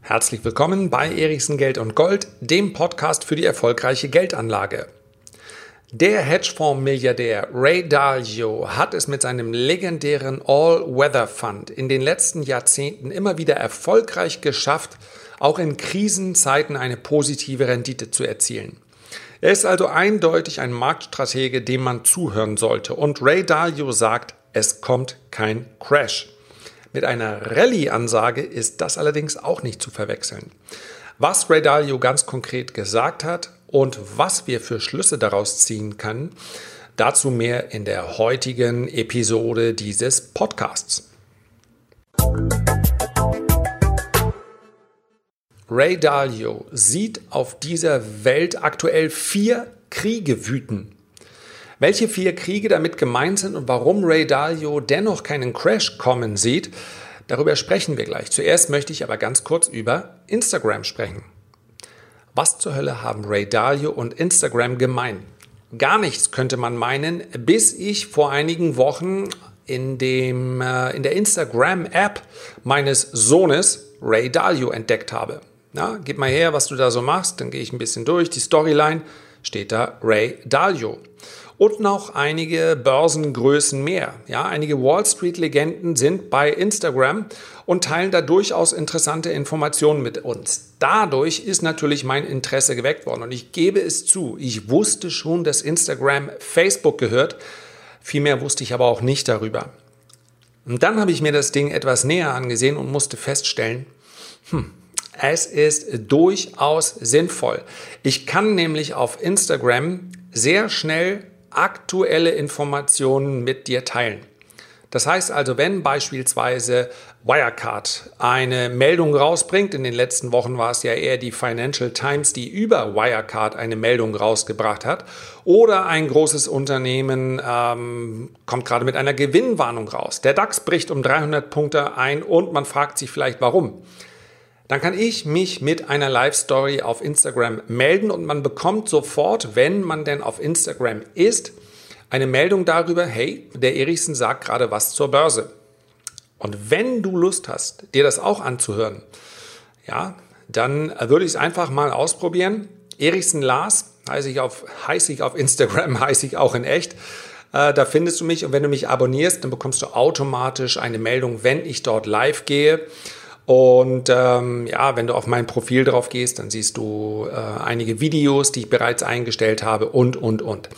Herzlich willkommen bei Erichsen Geld und Gold, dem Podcast für die erfolgreiche Geldanlage. Der Hedgefonds-Milliardär Ray Dalio hat es mit seinem legendären All-Weather Fund in den letzten Jahrzehnten immer wieder erfolgreich geschafft, auch in Krisenzeiten eine positive Rendite zu erzielen. Er ist also eindeutig ein Marktstratege, dem man zuhören sollte. Und Ray Dalio sagt, es kommt kein Crash. Mit einer Rallye-Ansage ist das allerdings auch nicht zu verwechseln. Was Ray Dalio ganz konkret gesagt hat, und was wir für Schlüsse daraus ziehen können. Dazu mehr in der heutigen Episode dieses Podcasts. Ray Dalio sieht auf dieser Welt aktuell vier Kriege wüten. Welche vier Kriege damit gemeint sind und warum Ray Dalio dennoch keinen Crash kommen sieht, darüber sprechen wir gleich. Zuerst möchte ich aber ganz kurz über Instagram sprechen. Was zur Hölle haben Ray Dalio und Instagram gemein? Gar nichts könnte man meinen, bis ich vor einigen Wochen in, dem, äh, in der Instagram-App meines Sohnes Ray Dalio entdeckt habe. Na, gib mal her, was du da so machst, dann gehe ich ein bisschen durch. Die Storyline steht da Ray Dalio und noch einige Börsengrößen mehr. Ja, einige Wall Street Legenden sind bei Instagram und teilen da durchaus interessante Informationen mit uns. Dadurch ist natürlich mein Interesse geweckt worden und ich gebe es zu, ich wusste schon, dass Instagram Facebook gehört, viel mehr wusste ich aber auch nicht darüber. Und dann habe ich mir das Ding etwas näher angesehen und musste feststellen, hm, es ist durchaus sinnvoll. Ich kann nämlich auf Instagram sehr schnell aktuelle Informationen mit dir teilen. Das heißt also, wenn beispielsweise Wirecard eine Meldung rausbringt, in den letzten Wochen war es ja eher die Financial Times, die über Wirecard eine Meldung rausgebracht hat, oder ein großes Unternehmen ähm, kommt gerade mit einer Gewinnwarnung raus. Der DAX bricht um 300 Punkte ein und man fragt sich vielleicht warum dann kann ich mich mit einer Live-Story auf Instagram melden und man bekommt sofort, wenn man denn auf Instagram ist, eine Meldung darüber, hey, der Erichsen sagt gerade was zur Börse. Und wenn du Lust hast, dir das auch anzuhören, ja, dann würde ich es einfach mal ausprobieren. Erichsen Lars heiße ich auf, heiße ich auf Instagram, heiße ich auch in echt. Äh, da findest du mich und wenn du mich abonnierst, dann bekommst du automatisch eine Meldung, wenn ich dort live gehe. Und ähm, ja, wenn du auf mein Profil drauf gehst, dann siehst du äh, einige Videos, die ich bereits eingestellt habe und, und, und.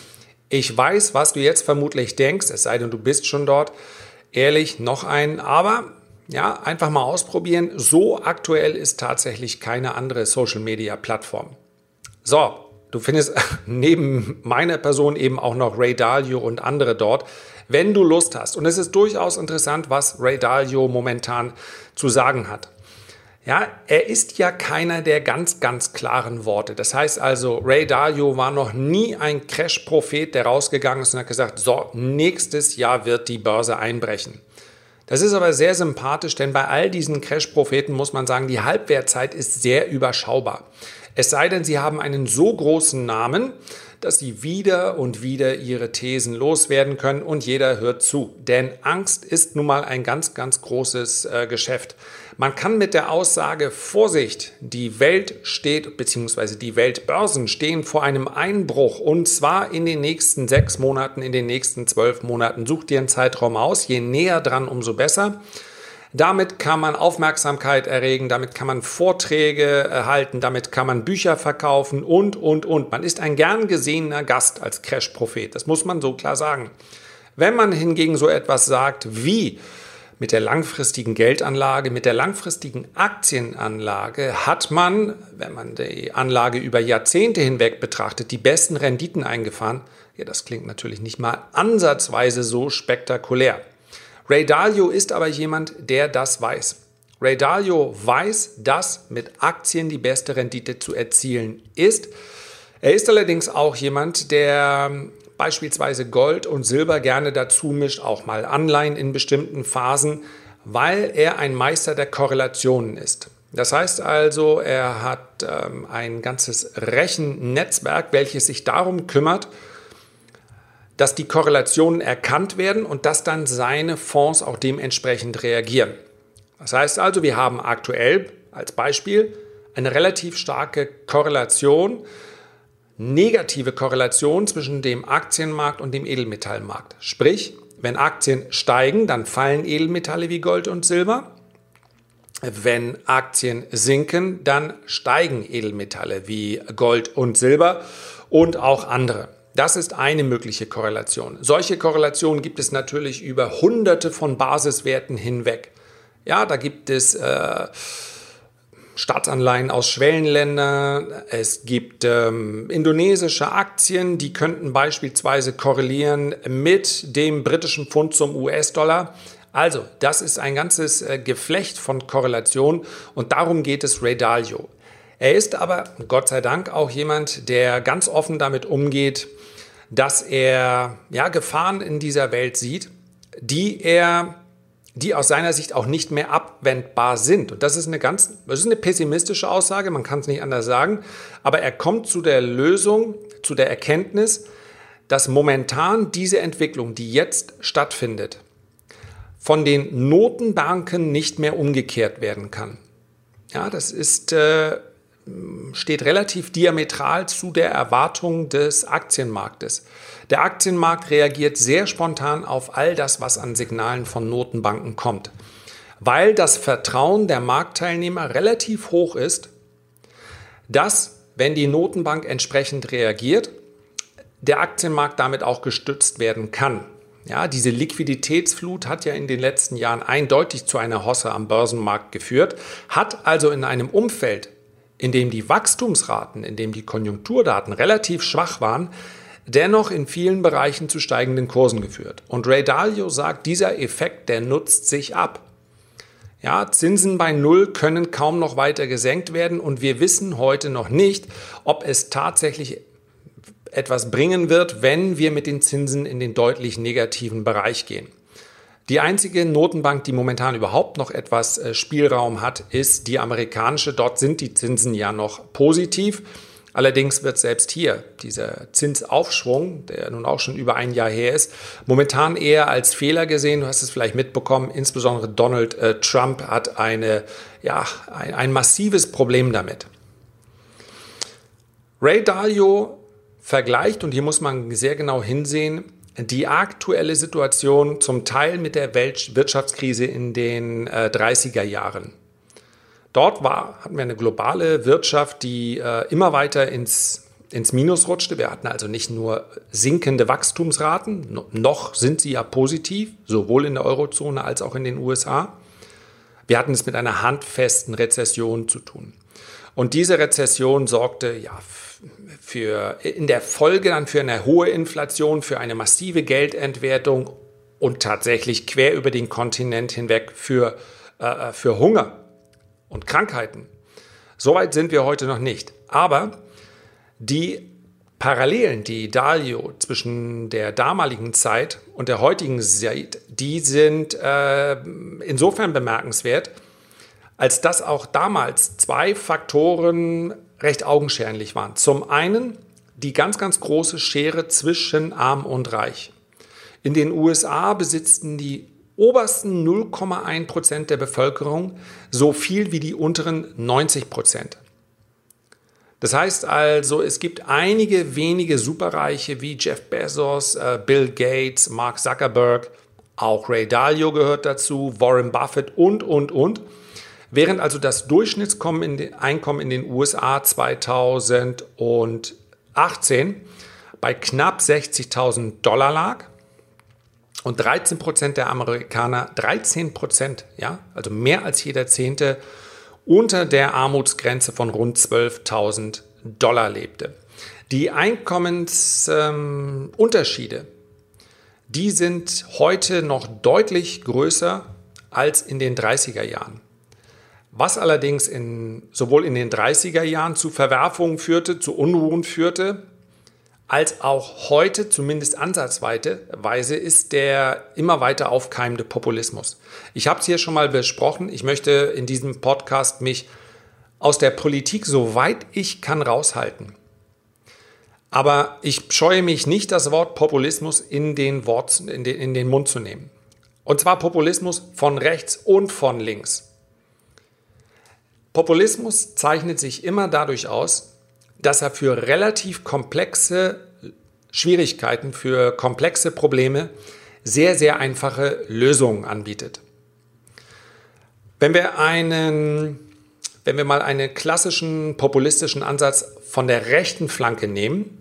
Ich weiß, was du jetzt vermutlich denkst, es sei denn, du bist schon dort. Ehrlich, noch ein, aber ja, einfach mal ausprobieren. So aktuell ist tatsächlich keine andere Social-Media-Plattform. So, du findest neben meiner Person eben auch noch Ray Dalio und andere dort wenn du Lust hast. Und es ist durchaus interessant, was Ray Dalio momentan zu sagen hat. Ja, er ist ja keiner der ganz, ganz klaren Worte. Das heißt also, Ray Dalio war noch nie ein Crash-Prophet, der rausgegangen ist und hat gesagt, so, nächstes Jahr wird die Börse einbrechen. Das ist aber sehr sympathisch, denn bei all diesen Crash-Propheten muss man sagen, die Halbwertzeit ist sehr überschaubar. Es sei denn, sie haben einen so großen Namen, dass sie wieder und wieder ihre Thesen loswerden können und jeder hört zu. Denn Angst ist nun mal ein ganz, ganz großes äh, Geschäft. Man kann mit der Aussage Vorsicht, die Welt steht, beziehungsweise die Weltbörsen stehen vor einem Einbruch und zwar in den nächsten sechs Monaten, in den nächsten zwölf Monaten. Such dir einen Zeitraum aus, je näher dran, umso besser. Damit kann man Aufmerksamkeit erregen, damit kann man Vorträge erhalten, damit kann man Bücher verkaufen und, und, und. Man ist ein gern gesehener Gast als Crash-Prophet, das muss man so klar sagen. Wenn man hingegen so etwas sagt wie mit der langfristigen Geldanlage, mit der langfristigen Aktienanlage hat man, wenn man die Anlage über Jahrzehnte hinweg betrachtet, die besten Renditen eingefahren. Ja, das klingt natürlich nicht mal ansatzweise so spektakulär. Ray Dalio ist aber jemand, der das weiß. Ray Dalio weiß, dass mit Aktien die beste Rendite zu erzielen ist. Er ist allerdings auch jemand, der beispielsweise Gold und Silber gerne dazu mischt, auch mal Anleihen in bestimmten Phasen, weil er ein Meister der Korrelationen ist. Das heißt also, er hat ähm, ein ganzes Rechennetzwerk, welches sich darum kümmert, dass die Korrelationen erkannt werden und dass dann seine Fonds auch dementsprechend reagieren. Das heißt also, wir haben aktuell als Beispiel eine relativ starke Korrelation, negative Korrelation zwischen dem Aktienmarkt und dem Edelmetallmarkt. Sprich, wenn Aktien steigen, dann fallen Edelmetalle wie Gold und Silber. Wenn Aktien sinken, dann steigen Edelmetalle wie Gold und Silber und auch andere. Das ist eine mögliche Korrelation. Solche Korrelationen gibt es natürlich über hunderte von Basiswerten hinweg. Ja, da gibt es äh, Staatsanleihen aus Schwellenländern, es gibt ähm, indonesische Aktien, die könnten beispielsweise korrelieren mit dem britischen Pfund zum US-Dollar. Also, das ist ein ganzes äh, Geflecht von Korrelationen und darum geht es Ray Dalio. Er ist aber, Gott sei Dank, auch jemand, der ganz offen damit umgeht, dass er ja, Gefahren in dieser Welt sieht, die er die aus seiner Sicht auch nicht mehr abwendbar sind. Und das ist eine ganz, das ist eine pessimistische Aussage, man kann es nicht anders sagen, aber er kommt zu der Lösung, zu der Erkenntnis, dass momentan diese Entwicklung, die jetzt stattfindet, von den Notenbanken nicht mehr umgekehrt werden kann. Ja, das ist äh, steht relativ diametral zu der Erwartung des Aktienmarktes. Der Aktienmarkt reagiert sehr spontan auf all das, was an Signalen von Notenbanken kommt, weil das Vertrauen der Marktteilnehmer relativ hoch ist, dass, wenn die Notenbank entsprechend reagiert, der Aktienmarkt damit auch gestützt werden kann. Ja, diese Liquiditätsflut hat ja in den letzten Jahren eindeutig zu einer Hosse am Börsenmarkt geführt, hat also in einem Umfeld, in dem die Wachstumsraten, in dem die Konjunkturdaten relativ schwach waren, dennoch in vielen Bereichen zu steigenden Kursen geführt. Und Ray Dalio sagt, dieser Effekt, der nutzt sich ab. Ja, Zinsen bei Null können kaum noch weiter gesenkt werden und wir wissen heute noch nicht, ob es tatsächlich etwas bringen wird, wenn wir mit den Zinsen in den deutlich negativen Bereich gehen. Die einzige Notenbank, die momentan überhaupt noch etwas äh, Spielraum hat, ist die amerikanische. Dort sind die Zinsen ja noch positiv. Allerdings wird selbst hier dieser Zinsaufschwung, der nun auch schon über ein Jahr her ist, momentan eher als Fehler gesehen. Du hast es vielleicht mitbekommen, insbesondere Donald äh, Trump hat eine, ja, ein, ein massives Problem damit. Ray Dalio vergleicht, und hier muss man sehr genau hinsehen, die aktuelle Situation zum Teil mit der Weltwirtschaftskrise in den äh, 30er Jahren. Dort war, hatten wir eine globale Wirtschaft, die äh, immer weiter ins, ins Minus rutschte. Wir hatten also nicht nur sinkende Wachstumsraten, noch sind sie ja positiv, sowohl in der Eurozone als auch in den USA. Wir hatten es mit einer handfesten Rezession zu tun. Und diese Rezession sorgte ja für, in der Folge dann für eine hohe Inflation, für eine massive Geldentwertung und tatsächlich quer über den Kontinent hinweg für, äh, für Hunger und Krankheiten. Soweit sind wir heute noch nicht. Aber die Parallelen, die Dalio zwischen der damaligen Zeit und der heutigen Zeit, die sind äh, insofern bemerkenswert, als dass auch damals zwei Faktoren recht augenscheinlich waren. Zum einen die ganz, ganz große Schere zwischen arm und reich. In den USA besitzten die obersten 0,1 Prozent der Bevölkerung so viel wie die unteren 90 Prozent. Das heißt also, es gibt einige wenige Superreiche wie Jeff Bezos, äh, Bill Gates, Mark Zuckerberg, auch Ray Dalio gehört dazu, Warren Buffett und, und, und. Während also das Durchschnittseinkommen in den USA 2018 bei knapp 60.000 Dollar lag und 13 Prozent der Amerikaner, 13 Prozent, ja, also mehr als jeder Zehnte, unter der Armutsgrenze von rund 12.000 Dollar lebte. Die Einkommensunterschiede, ähm, die sind heute noch deutlich größer als in den 30er Jahren. Was allerdings in, sowohl in den 30er Jahren zu Verwerfungen führte, zu Unruhen führte, als auch heute zumindest ansatzweise ist der immer weiter aufkeimende Populismus. Ich habe es hier schon mal besprochen. Ich möchte in diesem Podcast mich aus der Politik, soweit ich kann, raushalten. Aber ich scheue mich nicht, das Wort Populismus in den, Wort, in den, in den Mund zu nehmen. Und zwar Populismus von rechts und von links. Populismus zeichnet sich immer dadurch aus, dass er für relativ komplexe Schwierigkeiten, für komplexe Probleme sehr, sehr einfache Lösungen anbietet. Wenn wir einen, wenn wir mal einen klassischen populistischen Ansatz von der rechten Flanke nehmen,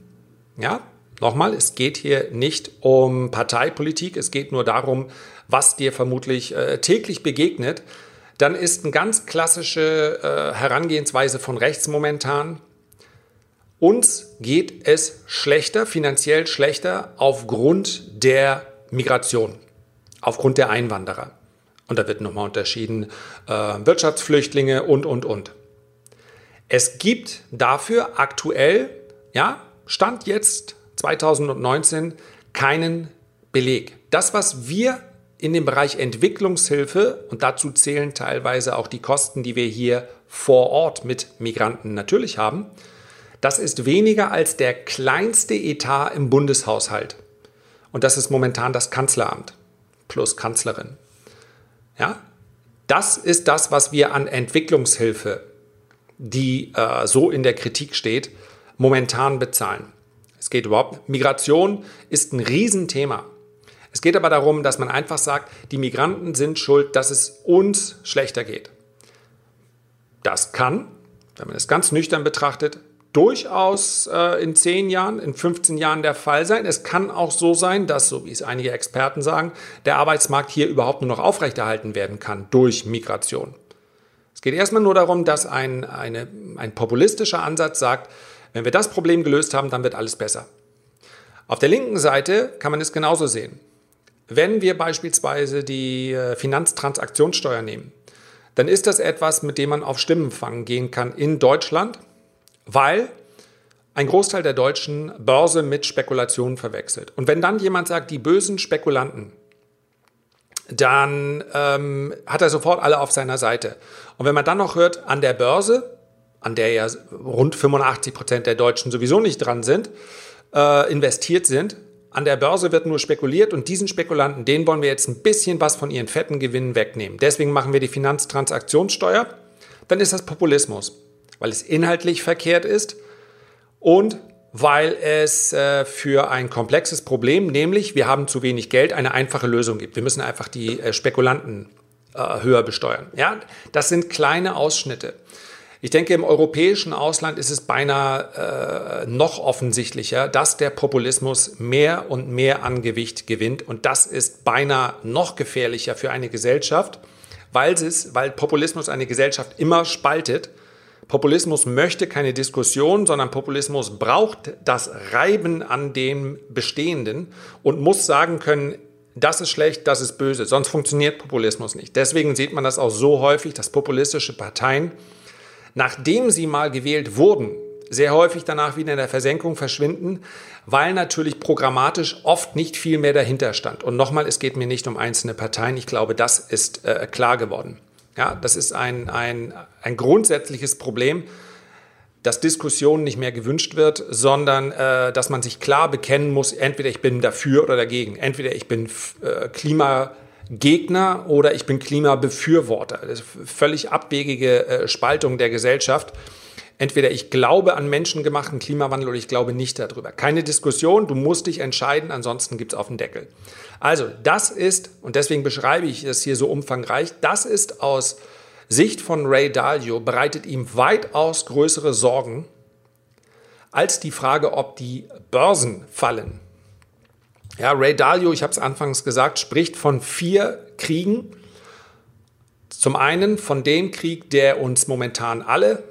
ja, nochmal, es geht hier nicht um Parteipolitik, es geht nur darum, was dir vermutlich äh, täglich begegnet, dann ist eine ganz klassische äh, Herangehensweise von rechts momentan, uns geht es schlechter, finanziell schlechter aufgrund der Migration, aufgrund der Einwanderer. Und da wird nochmal unterschieden, äh, Wirtschaftsflüchtlinge und, und, und. Es gibt dafür aktuell, ja, Stand jetzt 2019, keinen Beleg. Das, was wir in dem Bereich Entwicklungshilfe, und dazu zählen teilweise auch die Kosten, die wir hier vor Ort mit Migranten natürlich haben, das ist weniger als der kleinste Etat im Bundeshaushalt. Und das ist momentan das Kanzleramt plus Kanzlerin. Ja? Das ist das, was wir an Entwicklungshilfe, die äh, so in der Kritik steht, momentan bezahlen. Es geht überhaupt, Migration ist ein Riesenthema. Es geht aber darum, dass man einfach sagt, die Migranten sind schuld, dass es uns schlechter geht. Das kann, wenn man es ganz nüchtern betrachtet, durchaus äh, in 10 Jahren, in 15 Jahren der Fall sein. Es kann auch so sein, dass, so wie es einige Experten sagen, der Arbeitsmarkt hier überhaupt nur noch aufrechterhalten werden kann durch Migration. Es geht erstmal nur darum, dass ein, eine, ein populistischer Ansatz sagt, wenn wir das Problem gelöst haben, dann wird alles besser. Auf der linken Seite kann man es genauso sehen. Wenn wir beispielsweise die äh, Finanztransaktionssteuer nehmen, dann ist das etwas, mit dem man auf Stimmenfang gehen kann in Deutschland weil ein Großteil der Deutschen Börse mit Spekulationen verwechselt. Und wenn dann jemand sagt, die bösen Spekulanten, dann ähm, hat er sofort alle auf seiner Seite. Und wenn man dann noch hört, an der Börse, an der ja rund 85 Prozent der Deutschen sowieso nicht dran sind, äh, investiert sind, an der Börse wird nur spekuliert und diesen Spekulanten, denen wollen wir jetzt ein bisschen was von ihren fetten Gewinnen wegnehmen. Deswegen machen wir die Finanztransaktionssteuer. Dann ist das Populismus weil es inhaltlich verkehrt ist und weil es äh, für ein komplexes Problem, nämlich wir haben zu wenig Geld, eine einfache Lösung gibt. Wir müssen einfach die äh, Spekulanten äh, höher besteuern. Ja, das sind kleine Ausschnitte. Ich denke, im europäischen Ausland ist es beinahe äh, noch offensichtlicher, dass der Populismus mehr und mehr an Gewicht gewinnt. Und das ist beinahe noch gefährlicher für eine Gesellschaft, weil, es, weil Populismus eine Gesellschaft immer spaltet Populismus möchte keine Diskussion, sondern Populismus braucht das Reiben an dem Bestehenden und muss sagen können, das ist schlecht, das ist böse. Sonst funktioniert Populismus nicht. Deswegen sieht man das auch so häufig, dass populistische Parteien, nachdem sie mal gewählt wurden, sehr häufig danach wieder in der Versenkung verschwinden, weil natürlich programmatisch oft nicht viel mehr dahinter stand. Und nochmal, es geht mir nicht um einzelne Parteien. Ich glaube, das ist äh, klar geworden. Ja, das ist ein, ein, ein grundsätzliches Problem, dass Diskussion nicht mehr gewünscht wird, sondern äh, dass man sich klar bekennen muss, entweder ich bin dafür oder dagegen. Entweder ich bin äh, Klimagegner oder ich bin Klimabefürworter. Das ist eine völlig abwegige äh, Spaltung der Gesellschaft. Entweder ich glaube an menschengemachten Klimawandel oder ich glaube nicht darüber. Keine Diskussion, du musst dich entscheiden, ansonsten gibt es auf den Deckel. Also das ist, und deswegen beschreibe ich es hier so umfangreich, das ist aus Sicht von Ray Dalio, bereitet ihm weitaus größere Sorgen als die Frage, ob die Börsen fallen. Ja, Ray Dalio, ich habe es anfangs gesagt, spricht von vier Kriegen. Zum einen von dem Krieg, der uns momentan alle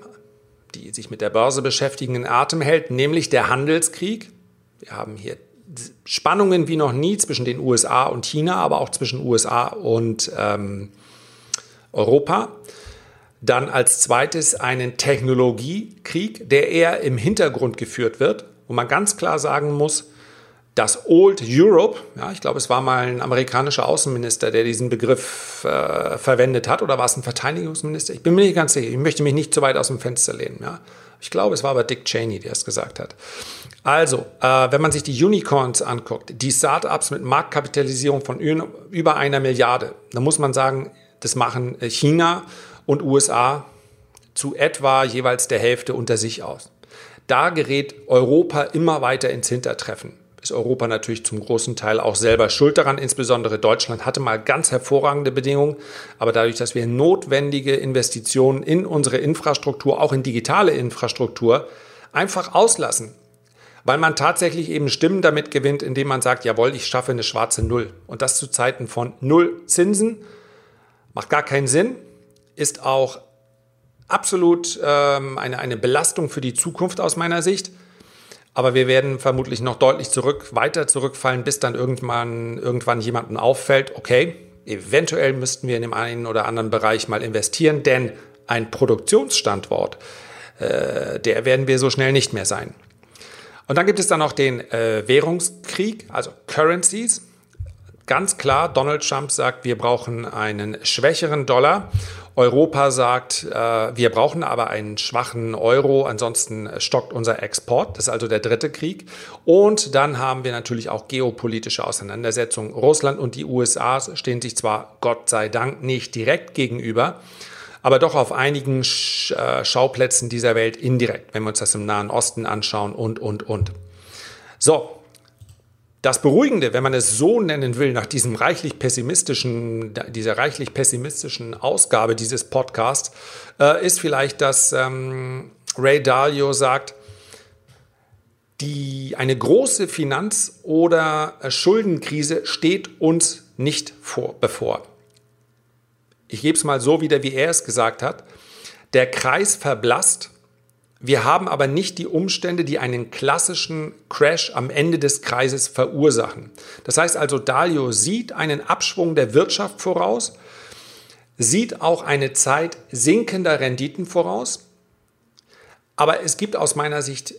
die sich mit der Börse beschäftigen, in Atem hält, nämlich der Handelskrieg. Wir haben hier Spannungen wie noch nie zwischen den USA und China, aber auch zwischen USA und ähm, Europa. Dann als zweites einen Technologiekrieg, der eher im Hintergrund geführt wird, wo man ganz klar sagen muss, das Old Europe, ja, ich glaube, es war mal ein amerikanischer Außenminister, der diesen Begriff äh, verwendet hat, oder war es ein Verteidigungsminister? Ich bin mir nicht ganz sicher. Ich möchte mich nicht zu weit aus dem Fenster lehnen. Ja. Ich glaube, es war aber Dick Cheney, der es gesagt hat. Also, äh, wenn man sich die Unicorns anguckt, die Startups mit Marktkapitalisierung von über einer Milliarde, dann muss man sagen, das machen äh, China und USA zu etwa jeweils der Hälfte unter sich aus. Da gerät Europa immer weiter ins Hintertreffen ist Europa natürlich zum großen Teil auch selber schuld daran. Insbesondere Deutschland hatte mal ganz hervorragende Bedingungen. Aber dadurch, dass wir notwendige Investitionen in unsere Infrastruktur, auch in digitale Infrastruktur, einfach auslassen, weil man tatsächlich eben Stimmen damit gewinnt, indem man sagt, jawohl, ich schaffe eine schwarze Null. Und das zu Zeiten von Null Zinsen macht gar keinen Sinn, ist auch absolut ähm, eine, eine Belastung für die Zukunft aus meiner Sicht. Aber wir werden vermutlich noch deutlich zurück, weiter zurückfallen, bis dann irgendwann, irgendwann jemandem auffällt, okay, eventuell müssten wir in dem einen oder anderen Bereich mal investieren, denn ein Produktionsstandort, äh, der werden wir so schnell nicht mehr sein. Und dann gibt es dann noch den äh, Währungskrieg, also Currencies. Ganz klar, Donald Trump sagt, wir brauchen einen schwächeren Dollar. Europa sagt, äh, wir brauchen aber einen schwachen Euro, ansonsten stockt unser Export. Das ist also der dritte Krieg. Und dann haben wir natürlich auch geopolitische Auseinandersetzungen. Russland und die USA stehen sich zwar Gott sei Dank nicht direkt gegenüber, aber doch auf einigen äh, Schauplätzen dieser Welt indirekt, wenn wir uns das im Nahen Osten anschauen und, und, und. So, das Beruhigende, wenn man es so nennen will, nach diesem reichlich pessimistischen, dieser reichlich pessimistischen Ausgabe dieses Podcasts, äh, ist vielleicht, dass ähm, Ray Dalio sagt, die, eine große Finanz- oder Schuldenkrise steht uns nicht vor, bevor. Ich gebe es mal so wieder, wie er es gesagt hat. Der Kreis verblasst wir haben aber nicht die Umstände, die einen klassischen Crash am Ende des Kreises verursachen. Das heißt also, Dalio sieht einen Abschwung der Wirtschaft voraus, sieht auch eine Zeit sinkender Renditen voraus, aber es gibt aus meiner Sicht,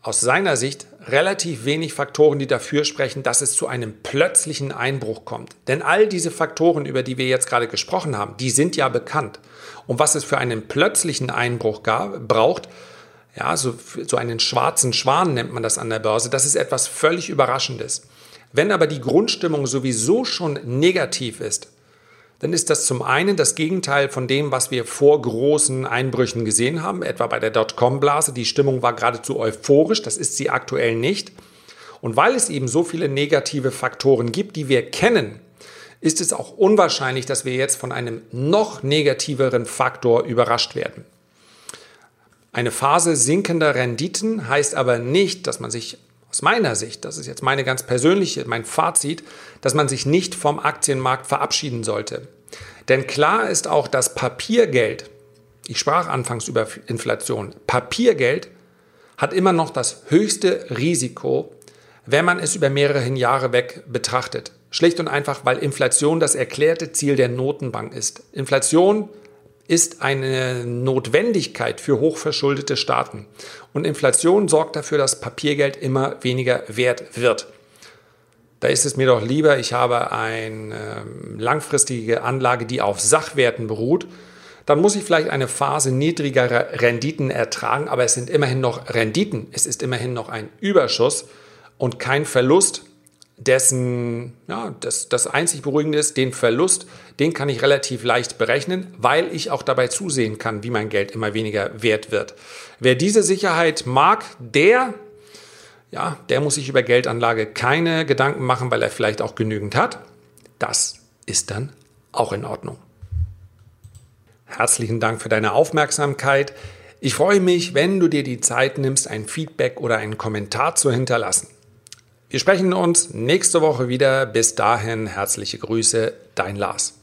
aus seiner Sicht, relativ wenig Faktoren, die dafür sprechen, dass es zu einem plötzlichen Einbruch kommt. Denn all diese Faktoren, über die wir jetzt gerade gesprochen haben, die sind ja bekannt. Und was es für einen plötzlichen Einbruch gab, braucht, ja, so, so einen schwarzen Schwan nennt man das an der Börse. Das ist etwas völlig Überraschendes. Wenn aber die Grundstimmung sowieso schon negativ ist, dann ist das zum einen das Gegenteil von dem, was wir vor großen Einbrüchen gesehen haben, etwa bei der Dotcom-Blase. Die Stimmung war geradezu euphorisch, das ist sie aktuell nicht. Und weil es eben so viele negative Faktoren gibt, die wir kennen, ist es auch unwahrscheinlich, dass wir jetzt von einem noch negativeren Faktor überrascht werden. Eine Phase sinkender Renditen heißt aber nicht, dass man sich aus meiner Sicht, das ist jetzt meine ganz persönliche, mein Fazit, dass man sich nicht vom Aktienmarkt verabschieden sollte. Denn klar ist auch, dass Papiergeld, ich sprach anfangs über Inflation, Papiergeld hat immer noch das höchste Risiko, wenn man es über mehrere Jahre weg betrachtet. Schlicht und einfach, weil Inflation das erklärte Ziel der Notenbank ist. Inflation ist eine Notwendigkeit für hochverschuldete Staaten. Und Inflation sorgt dafür, dass Papiergeld immer weniger wert wird. Da ist es mir doch lieber, ich habe eine ähm, langfristige Anlage, die auf Sachwerten beruht. Dann muss ich vielleicht eine Phase niedrigerer Renditen ertragen, aber es sind immerhin noch Renditen. Es ist immerhin noch ein Überschuss und kein Verlust dessen, ja, das, das einzig Beruhigende ist, den Verlust, den kann ich relativ leicht berechnen, weil ich auch dabei zusehen kann, wie mein Geld immer weniger wert wird. Wer diese Sicherheit mag, der, ja, der muss sich über Geldanlage keine Gedanken machen, weil er vielleicht auch genügend hat. Das ist dann auch in Ordnung. Herzlichen Dank für deine Aufmerksamkeit. Ich freue mich, wenn du dir die Zeit nimmst, ein Feedback oder einen Kommentar zu hinterlassen. Wir sprechen uns nächste Woche wieder. Bis dahin herzliche Grüße, dein Lars.